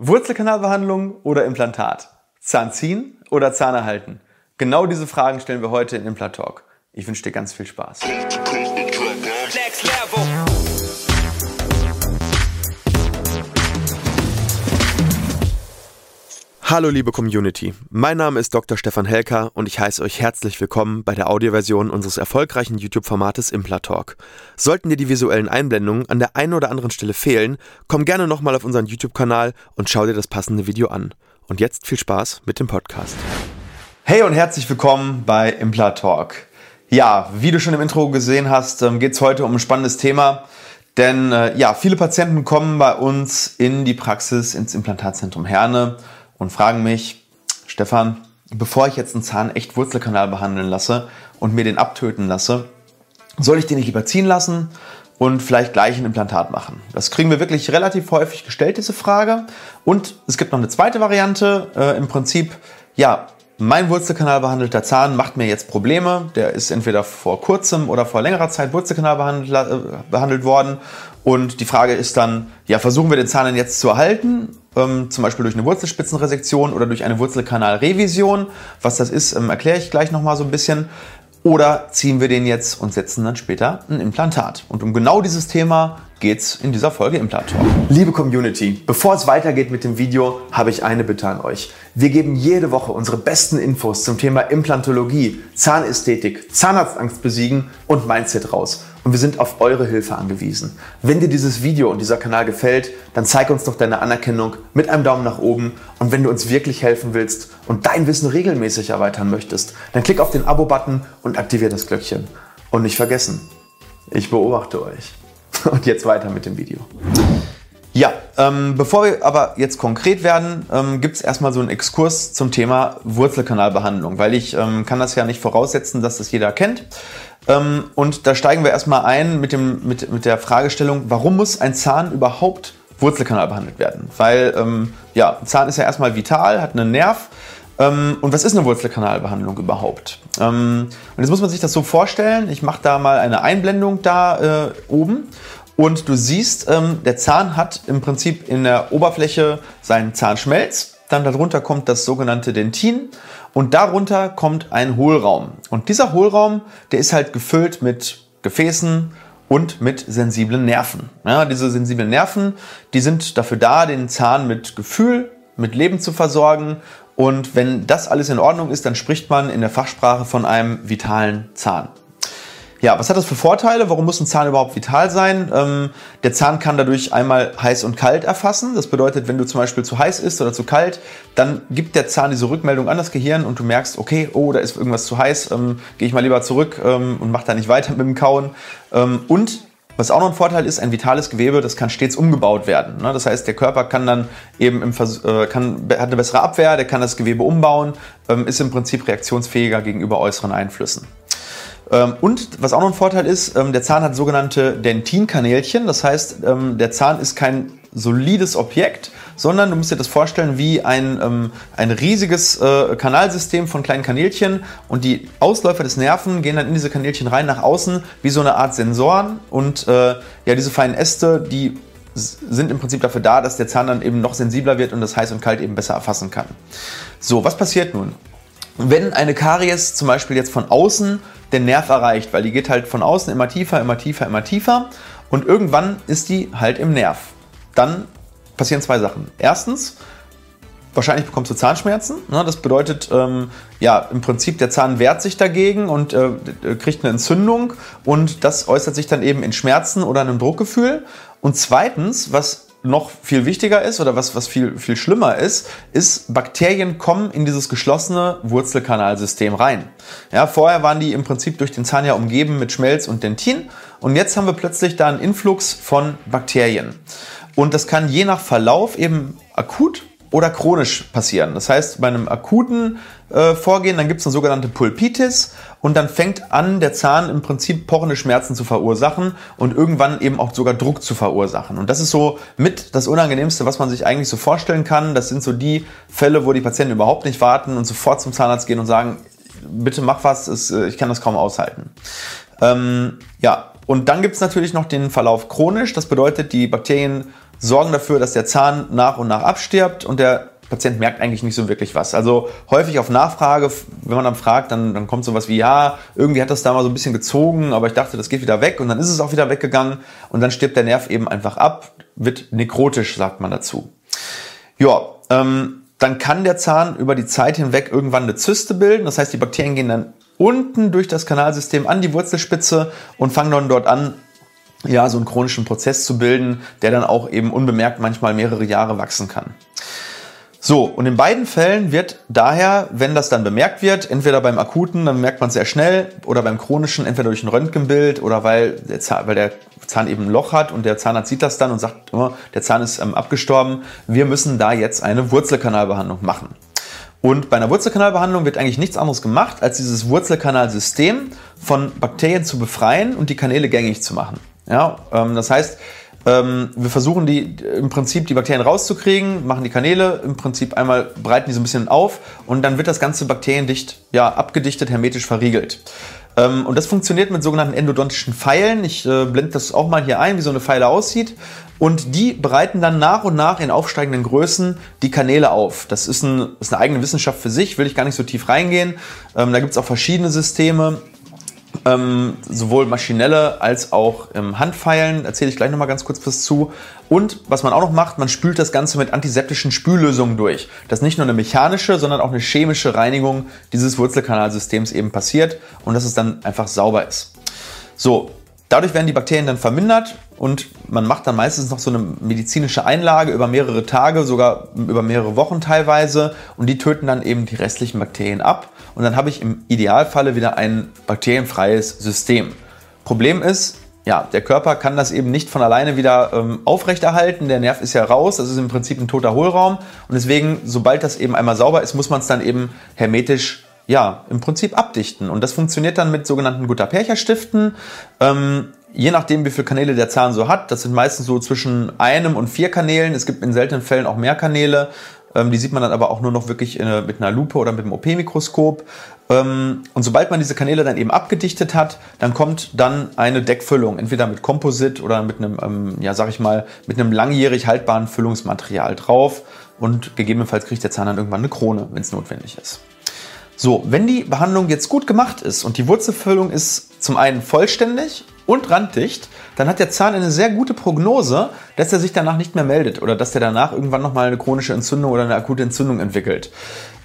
Wurzelkanalbehandlung oder Implantat? Zahn ziehen oder Zahn erhalten? Genau diese Fragen stellen wir heute in Implant Talk. Ich wünsche dir ganz viel Spaß. Hallo liebe Community, mein Name ist Dr. Stefan Helker und ich heiße euch herzlich willkommen bei der Audioversion unseres erfolgreichen YouTube-Formates Implatalk. Sollten dir die visuellen Einblendungen an der einen oder anderen Stelle fehlen, komm gerne nochmal auf unseren YouTube-Kanal und schau dir das passende Video an. Und jetzt viel Spaß mit dem Podcast. Hey und herzlich willkommen bei Implatalk. Ja, wie du schon im Intro gesehen hast, ähm, geht es heute um ein spannendes Thema. Denn äh, ja, viele Patienten kommen bei uns in die Praxis, ins Implantatzentrum Herne und fragen mich, Stefan, bevor ich jetzt einen Zahn echt Wurzelkanal behandeln lasse und mir den abtöten lasse, soll ich den nicht lieber ziehen lassen und vielleicht gleich ein Implantat machen? Das kriegen wir wirklich relativ häufig gestellt, diese Frage. Und es gibt noch eine zweite Variante. Äh, Im Prinzip, ja, mein Wurzelkanal behandelter Zahn macht mir jetzt Probleme. Der ist entweder vor kurzem oder vor längerer Zeit Wurzelkanal behandelt, äh, behandelt worden. Und die Frage ist dann, ja, versuchen wir den Zahn jetzt zu erhalten ähm, zum Beispiel durch eine Wurzelspitzenresektion oder durch eine Wurzelkanalrevision. Was das ist, ähm, erkläre ich gleich nochmal so ein bisschen. Oder ziehen wir den jetzt und setzen dann später ein Implantat? Und um genau dieses Thema geht es in dieser Folge Implant Talk. Liebe Community, bevor es weitergeht mit dem Video, habe ich eine Bitte an euch. Wir geben jede Woche unsere besten Infos zum Thema Implantologie, Zahnästhetik, Zahnarztangst besiegen und Mindset raus und wir sind auf eure Hilfe angewiesen. Wenn dir dieses Video und dieser Kanal gefällt, dann zeig uns doch deine Anerkennung mit einem Daumen nach oben und wenn du uns wirklich helfen willst und dein Wissen regelmäßig erweitern möchtest, dann klick auf den Abo-Button und aktiviere das Glöckchen. Und nicht vergessen, ich beobachte euch. Und jetzt weiter mit dem Video. Ja, ähm, bevor wir aber jetzt konkret werden, ähm, gibt es erstmal so einen Exkurs zum Thema Wurzelkanalbehandlung, weil ich ähm, kann das ja nicht voraussetzen, dass das jeder kennt. Ähm, und da steigen wir erstmal ein mit, dem, mit, mit der Fragestellung, warum muss ein Zahn überhaupt Wurzelkanal behandelt werden? Weil ähm, ja, ein Zahn ist ja erstmal vital, hat einen Nerv. Ähm, und was ist eine Wurzelkanalbehandlung überhaupt? Ähm, und jetzt muss man sich das so vorstellen, ich mache da mal eine Einblendung da äh, oben. Und du siehst, ähm, der Zahn hat im Prinzip in der Oberfläche seinen Zahnschmelz. Dann darunter kommt das sogenannte Dentin und darunter kommt ein Hohlraum. Und dieser Hohlraum, der ist halt gefüllt mit Gefäßen und mit sensiblen Nerven. Ja, diese sensiblen Nerven, die sind dafür da, den Zahn mit Gefühl, mit Leben zu versorgen. Und wenn das alles in Ordnung ist, dann spricht man in der Fachsprache von einem vitalen Zahn. Ja, was hat das für Vorteile? Warum muss ein Zahn überhaupt vital sein? Ähm, der Zahn kann dadurch einmal heiß und kalt erfassen. Das bedeutet, wenn du zum Beispiel zu heiß ist oder zu kalt, dann gibt der Zahn diese Rückmeldung an das Gehirn und du merkst, okay, oh, da ist irgendwas zu heiß, ähm, gehe ich mal lieber zurück ähm, und mach da nicht weiter mit dem Kauen. Ähm, und was auch noch ein Vorteil ist, ein vitales Gewebe, das kann stets umgebaut werden. Ne? Das heißt, der Körper kann dann eben im Vers äh, kann, hat eine bessere Abwehr, der kann das Gewebe umbauen, ähm, ist im Prinzip reaktionsfähiger gegenüber äußeren Einflüssen. Ähm, und was auch noch ein Vorteil ist, ähm, der Zahn hat sogenannte Dentinkanälchen. Das heißt, ähm, der Zahn ist kein solides Objekt, sondern du musst dir das vorstellen wie ein, ein riesiges äh, Kanalsystem von kleinen Kanälchen und die Ausläufer des Nerven gehen dann in diese Kanälchen rein nach außen wie so eine Art Sensoren und äh, ja, diese feinen Äste, die sind im Prinzip dafür da, dass der Zahn dann eben noch sensibler wird und das heiß und kalt eben besser erfassen kann. So, was passiert nun? Wenn eine Karies zum Beispiel jetzt von außen den Nerv erreicht, weil die geht halt von außen immer tiefer, immer tiefer, immer tiefer und irgendwann ist die halt im Nerv. Dann passieren zwei Sachen. Erstens, wahrscheinlich bekommst du Zahnschmerzen. Ne? Das bedeutet, ähm, ja, im Prinzip der Zahn wehrt sich dagegen und äh, kriegt eine Entzündung und das äußert sich dann eben in Schmerzen oder einem Druckgefühl. Und zweitens, was noch viel wichtiger ist oder was, was viel, viel schlimmer ist, ist, Bakterien kommen in dieses geschlossene Wurzelkanalsystem rein. Ja, vorher waren die im Prinzip durch den Zahn ja umgeben mit Schmelz und Dentin und jetzt haben wir plötzlich da einen Influx von Bakterien. Und das kann je nach Verlauf eben akut oder chronisch passieren. Das heißt, bei einem akuten äh, Vorgehen, dann gibt es eine sogenannte Pulpitis und dann fängt an, der Zahn im Prinzip pochende Schmerzen zu verursachen und irgendwann eben auch sogar Druck zu verursachen. Und das ist so mit das Unangenehmste, was man sich eigentlich so vorstellen kann. Das sind so die Fälle, wo die Patienten überhaupt nicht warten und sofort zum Zahnarzt gehen und sagen, bitte mach was, äh, ich kann das kaum aushalten. Ähm, ja, und dann gibt es natürlich noch den Verlauf chronisch. Das bedeutet, die Bakterien sorgen dafür, dass der Zahn nach und nach abstirbt und der Patient merkt eigentlich nicht so wirklich was. Also häufig auf Nachfrage, wenn man dann fragt, dann, dann kommt sowas wie, ja, irgendwie hat das da mal so ein bisschen gezogen, aber ich dachte, das geht wieder weg und dann ist es auch wieder weggegangen und dann stirbt der Nerv eben einfach ab, wird nekrotisch, sagt man dazu. Ja, ähm, dann kann der Zahn über die Zeit hinweg irgendwann eine Zyste bilden. Das heißt, die Bakterien gehen dann unten durch das Kanalsystem an die Wurzelspitze und fangen dann dort an, ja, so einen chronischen Prozess zu bilden, der dann auch eben unbemerkt manchmal mehrere Jahre wachsen kann. So, und in beiden Fällen wird daher, wenn das dann bemerkt wird, entweder beim akuten, dann merkt man es sehr schnell, oder beim chronischen, entweder durch ein Röntgenbild oder weil der, Zahn, weil der Zahn eben ein Loch hat und der Zahnarzt sieht das dann und sagt, oh, der Zahn ist ähm, abgestorben, wir müssen da jetzt eine Wurzelkanalbehandlung machen. Und bei einer Wurzelkanalbehandlung wird eigentlich nichts anderes gemacht, als dieses Wurzelkanalsystem von Bakterien zu befreien und die Kanäle gängig zu machen. Ja, ähm, das heißt, ähm, wir versuchen die im Prinzip die Bakterien rauszukriegen, machen die Kanäle im Prinzip einmal breiten die so ein bisschen auf und dann wird das ganze bakteriendicht ja abgedichtet, hermetisch verriegelt. Ähm, und das funktioniert mit sogenannten endodontischen Pfeilen. Ich äh, blende das auch mal hier ein, wie so eine Pfeile aussieht. Und die bereiten dann nach und nach in aufsteigenden Größen die Kanäle auf. Das ist, ein, ist eine eigene Wissenschaft für sich, will ich gar nicht so tief reingehen. Ähm, da gibt es auch verschiedene Systeme ähm, sowohl maschinelle als auch ähm, Handpfeilen. Erzähle ich gleich nochmal ganz kurz was zu. Und was man auch noch macht, man spült das Ganze mit antiseptischen Spüllösungen durch. Dass nicht nur eine mechanische, sondern auch eine chemische Reinigung dieses Wurzelkanalsystems eben passiert und dass es dann einfach sauber ist. So, Dadurch werden die Bakterien dann vermindert und man macht dann meistens noch so eine medizinische Einlage über mehrere Tage, sogar über mehrere Wochen teilweise und die töten dann eben die restlichen Bakterien ab und dann habe ich im Idealfalle wieder ein bakterienfreies System. Problem ist, ja, der Körper kann das eben nicht von alleine wieder ähm, aufrechterhalten. Der Nerv ist ja raus, das ist im Prinzip ein toter Hohlraum. Und deswegen, sobald das eben einmal sauber ist, muss man es dann eben hermetisch ja, im Prinzip abdichten. Und das funktioniert dann mit sogenannten Guttapercha-Stiften. Ähm, je nachdem, wie viele Kanäle der Zahn so hat, das sind meistens so zwischen einem und vier Kanälen. Es gibt in seltenen Fällen auch mehr Kanäle. Ähm, die sieht man dann aber auch nur noch wirklich in, mit einer Lupe oder mit einem OP-Mikroskop. Ähm, und sobald man diese Kanäle dann eben abgedichtet hat, dann kommt dann eine Deckfüllung, entweder mit Komposit oder mit einem, ähm, ja, sag ich mal, mit einem langjährig haltbaren Füllungsmaterial drauf. Und gegebenenfalls kriegt der Zahn dann irgendwann eine Krone, wenn es notwendig ist. So, wenn die Behandlung jetzt gut gemacht ist und die Wurzelfüllung ist zum einen vollständig und randdicht, dann hat der Zahn eine sehr gute Prognose, dass er sich danach nicht mehr meldet oder dass er danach irgendwann nochmal eine chronische Entzündung oder eine akute Entzündung entwickelt.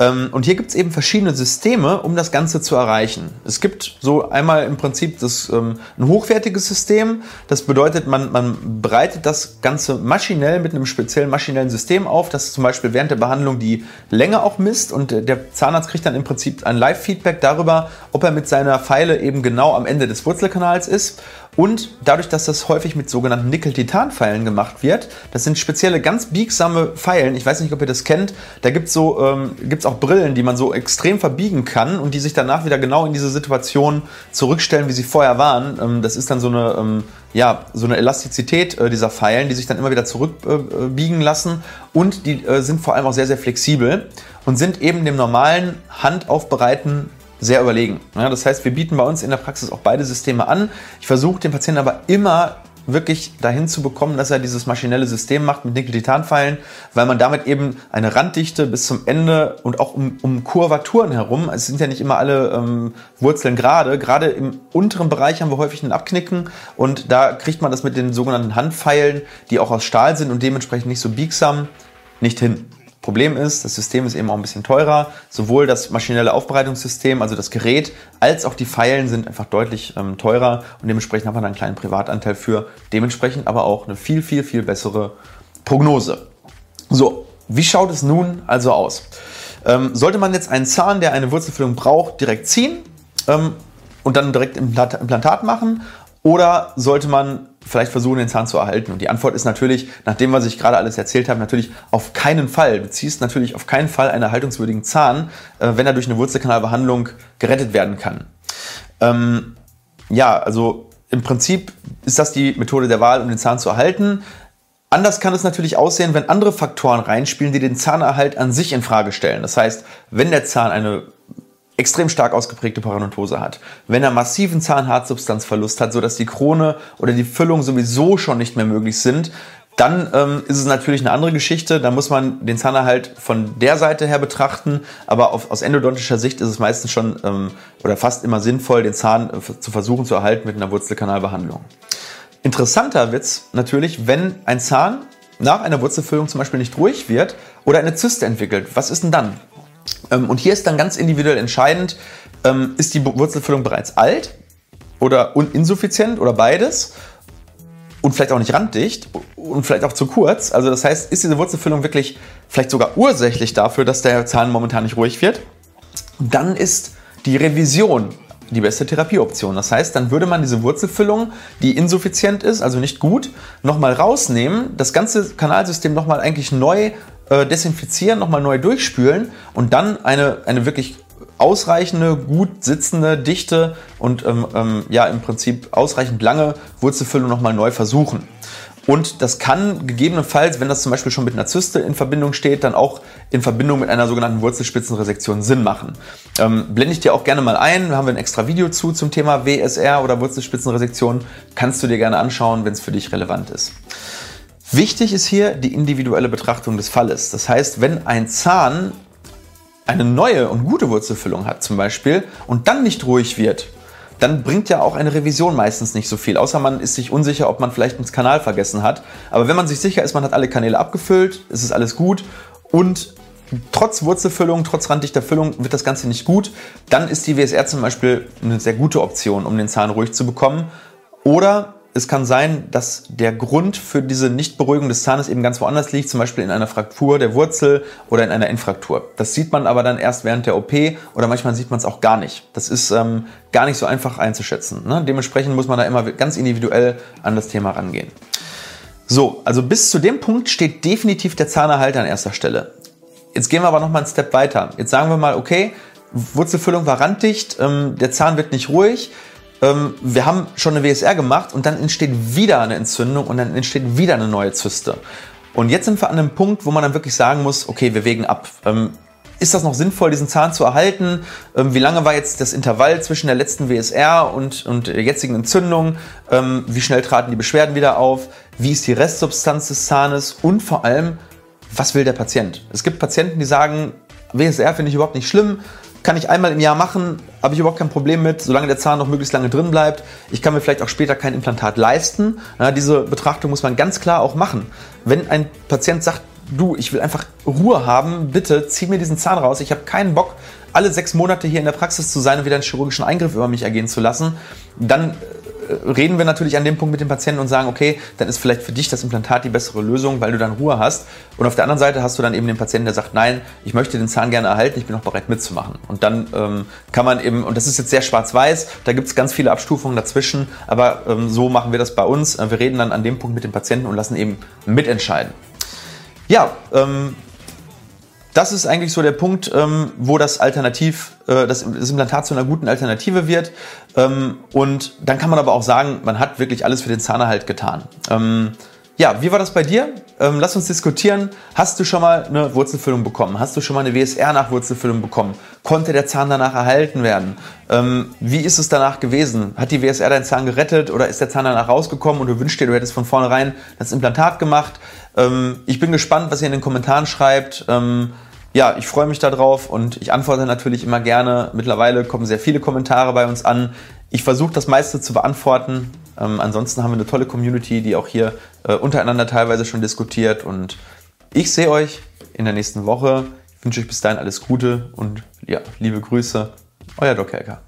Ähm, und hier gibt es eben verschiedene Systeme, um das Ganze zu erreichen. Es gibt so einmal im Prinzip das, ähm, ein hochwertiges System. Das bedeutet, man, man bereitet das Ganze maschinell mit einem speziellen maschinellen System auf, das zum Beispiel während der Behandlung die Länge auch misst und der Zahnarzt kriegt dann im Prinzip ein Live-Feedback darüber, ob er mit seiner Pfeile eben genau am Ende des Wurzelkanals ist. Und dadurch, dass das häufig mit sogenannten Nickel-Titan-Pfeilen gemacht wird, das sind spezielle, ganz biegsame Pfeilen. Ich weiß nicht, ob ihr das kennt. Da gibt es so, ähm, auch Brillen, die man so extrem verbiegen kann und die sich danach wieder genau in diese Situation zurückstellen, wie sie vorher waren. Ähm, das ist dann so eine, ähm, ja, so eine Elastizität äh, dieser Pfeilen, die sich dann immer wieder zurückbiegen äh, lassen. Und die äh, sind vor allem auch sehr, sehr flexibel und sind eben dem normalen Handaufbereiten sehr überlegen. Ja, das heißt, wir bieten bei uns in der Praxis auch beide Systeme an. Ich versuche den Patienten aber immer wirklich dahin zu bekommen, dass er dieses maschinelle System macht mit Nickel-Titan-Pfeilen, weil man damit eben eine Randdichte bis zum Ende und auch um, um Kurvaturen herum, es sind ja nicht immer alle ähm, Wurzeln gerade, gerade im unteren Bereich haben wir häufig ein Abknicken und da kriegt man das mit den sogenannten Handpfeilen, die auch aus Stahl sind und dementsprechend nicht so biegsam, nicht hin. Problem ist, das System ist eben auch ein bisschen teurer. Sowohl das maschinelle Aufbereitungssystem, also das Gerät, als auch die Pfeilen sind einfach deutlich ähm, teurer und dementsprechend hat man einen kleinen Privatanteil für. Dementsprechend aber auch eine viel, viel, viel bessere Prognose. So, wie schaut es nun also aus? Ähm, sollte man jetzt einen Zahn, der eine Wurzelfüllung braucht, direkt ziehen ähm, und dann direkt Implantat machen? Oder sollte man vielleicht versuchen, den Zahn zu erhalten? Und die Antwort ist natürlich, nachdem was ich gerade alles erzählt habe, natürlich auf keinen Fall. Du ziehst natürlich auf keinen Fall einen erhaltungswürdigen Zahn, äh, wenn er durch eine Wurzelkanalbehandlung gerettet werden kann. Ähm, ja, also im Prinzip ist das die Methode der Wahl, um den Zahn zu erhalten. Anders kann es natürlich aussehen, wenn andere Faktoren reinspielen, die den Zahnerhalt an sich in Frage stellen. Das heißt, wenn der Zahn eine extrem stark ausgeprägte Parodontose hat, wenn er massiven Zahnhartsubstanzverlust hat, sodass die Krone oder die Füllung sowieso schon nicht mehr möglich sind, Dann ähm, ist es natürlich eine andere Geschichte. Da muss man den Zahnerhalt von der Seite her betrachten. Aber auf, aus endodontischer Sicht ist es meistens schon ähm, oder fast immer sinnvoll, den Zahn äh, zu versuchen zu erhalten mit einer Wurzelkanalbehandlung. Interessanter Witz natürlich, wenn ein Zahn nach einer Wurzelfüllung zum Beispiel nicht ruhig wird oder eine Zyste entwickelt. Was ist denn dann? Ähm, und hier ist dann ganz individuell entscheidend, ähm, ist die Wurzelfüllung bereits alt oder insuffizient oder beides? und vielleicht auch nicht randdicht und vielleicht auch zu kurz. Also das heißt, ist diese Wurzelfüllung wirklich vielleicht sogar ursächlich dafür, dass der Zahn momentan nicht ruhig wird? Dann ist die Revision die beste Therapieoption. Das heißt, dann würde man diese Wurzelfüllung, die insuffizient ist, also nicht gut, nochmal rausnehmen, das ganze Kanalsystem nochmal eigentlich neu äh, desinfizieren, nochmal neu durchspülen und dann eine, eine wirklich ausreichende, gut sitzende, dichte und ähm, ähm, ja im Prinzip ausreichend lange Wurzelfüllung nochmal neu versuchen. Und das kann gegebenenfalls, wenn das zum Beispiel schon mit einer Zyste in Verbindung steht, dann auch in Verbindung mit einer sogenannten Wurzelspitzenresektion Sinn machen. Ähm, blende ich dir auch gerne mal ein. Da haben wir ein extra Video zu zum Thema WSR oder Wurzelspitzenresektion. Kannst du dir gerne anschauen, wenn es für dich relevant ist. Wichtig ist hier die individuelle Betrachtung des Falles. Das heißt, wenn ein Zahn eine neue und gute Wurzelfüllung hat zum Beispiel und dann nicht ruhig wird, dann bringt ja auch eine Revision meistens nicht so viel. Außer man ist sich unsicher, ob man vielleicht einen Kanal vergessen hat. Aber wenn man sich sicher ist, man hat alle Kanäle abgefüllt, ist es alles gut und trotz Wurzelfüllung, trotz randdichter Füllung wird das Ganze nicht gut, dann ist die WSR zum Beispiel eine sehr gute Option, um den Zahn ruhig zu bekommen. Oder es kann sein, dass der Grund für diese Nichtberuhigung des Zahnes eben ganz woanders liegt, zum Beispiel in einer Fraktur der Wurzel oder in einer Infraktur. Das sieht man aber dann erst während der OP oder manchmal sieht man es auch gar nicht. Das ist ähm, gar nicht so einfach einzuschätzen. Ne? Dementsprechend muss man da immer ganz individuell an das Thema rangehen. So, also bis zu dem Punkt steht definitiv der Zahnerhalt an erster Stelle. Jetzt gehen wir aber noch mal einen Step weiter. Jetzt sagen wir mal, okay, Wurzelfüllung war randdicht, ähm, der Zahn wird nicht ruhig ähm, wir haben schon eine WSR gemacht und dann entsteht wieder eine Entzündung und dann entsteht wieder eine neue Zyste. Und jetzt sind wir an einem Punkt, wo man dann wirklich sagen muss, okay, wir wägen ab. Ähm, ist das noch sinnvoll, diesen Zahn zu erhalten? Ähm, wie lange war jetzt das Intervall zwischen der letzten WSR und, und der jetzigen Entzündung? Ähm, wie schnell traten die Beschwerden wieder auf? Wie ist die Restsubstanz des Zahnes? Und vor allem, was will der Patient? Es gibt Patienten, die sagen, WSR finde ich überhaupt nicht schlimm kann ich einmal im Jahr machen, habe ich überhaupt kein Problem mit, solange der Zahn noch möglichst lange drin bleibt. Ich kann mir vielleicht auch später kein Implantat leisten. Ja, diese Betrachtung muss man ganz klar auch machen. Wenn ein Patient sagt, du, ich will einfach Ruhe haben, bitte zieh mir diesen Zahn raus, ich habe keinen Bock, alle sechs Monate hier in der Praxis zu sein und wieder einen chirurgischen Eingriff über mich ergehen zu lassen, dann reden wir natürlich an dem Punkt mit dem Patienten und sagen, okay, dann ist vielleicht für dich das Implantat die bessere Lösung, weil du dann Ruhe hast. Und auf der anderen Seite hast du dann eben den Patienten, der sagt, nein, ich möchte den Zahn gerne erhalten, ich bin auch bereit mitzumachen. Und dann ähm, kann man eben, und das ist jetzt sehr schwarz-weiß, da gibt es ganz viele Abstufungen dazwischen, aber ähm, so machen wir das bei uns. Wir reden dann an dem Punkt mit dem Patienten und lassen eben mitentscheiden. Ja, ähm, das ist eigentlich so der Punkt, ähm, wo das Alternativ, äh, das, Implantat zu einer guten Alternative wird. Ähm, und dann kann man aber auch sagen, man hat wirklich alles für den Zahnerhalt getan. Ähm, ja, wie war das bei dir? Ähm, lass uns diskutieren. Hast du schon mal eine Wurzelfüllung bekommen? Hast du schon mal eine WSR nach Wurzelfüllung bekommen? Konnte der Zahn danach erhalten werden? Ähm, wie ist es danach gewesen? Hat die WSR deinen Zahn gerettet oder ist der Zahn danach rausgekommen und du wünschst dir, du hättest von vornherein das Implantat gemacht? Ähm, ich bin gespannt, was ihr in den Kommentaren schreibt. Ähm, ja, ich freue mich darauf und ich antworte natürlich immer gerne. Mittlerweile kommen sehr viele Kommentare bei uns an. Ich versuche das meiste zu beantworten. Ähm, ansonsten haben wir eine tolle Community, die auch hier äh, untereinander teilweise schon diskutiert. Und ich sehe euch in der nächsten Woche. Ich wünsche euch bis dahin alles Gute und ja, liebe Grüße. Euer Doc Helker.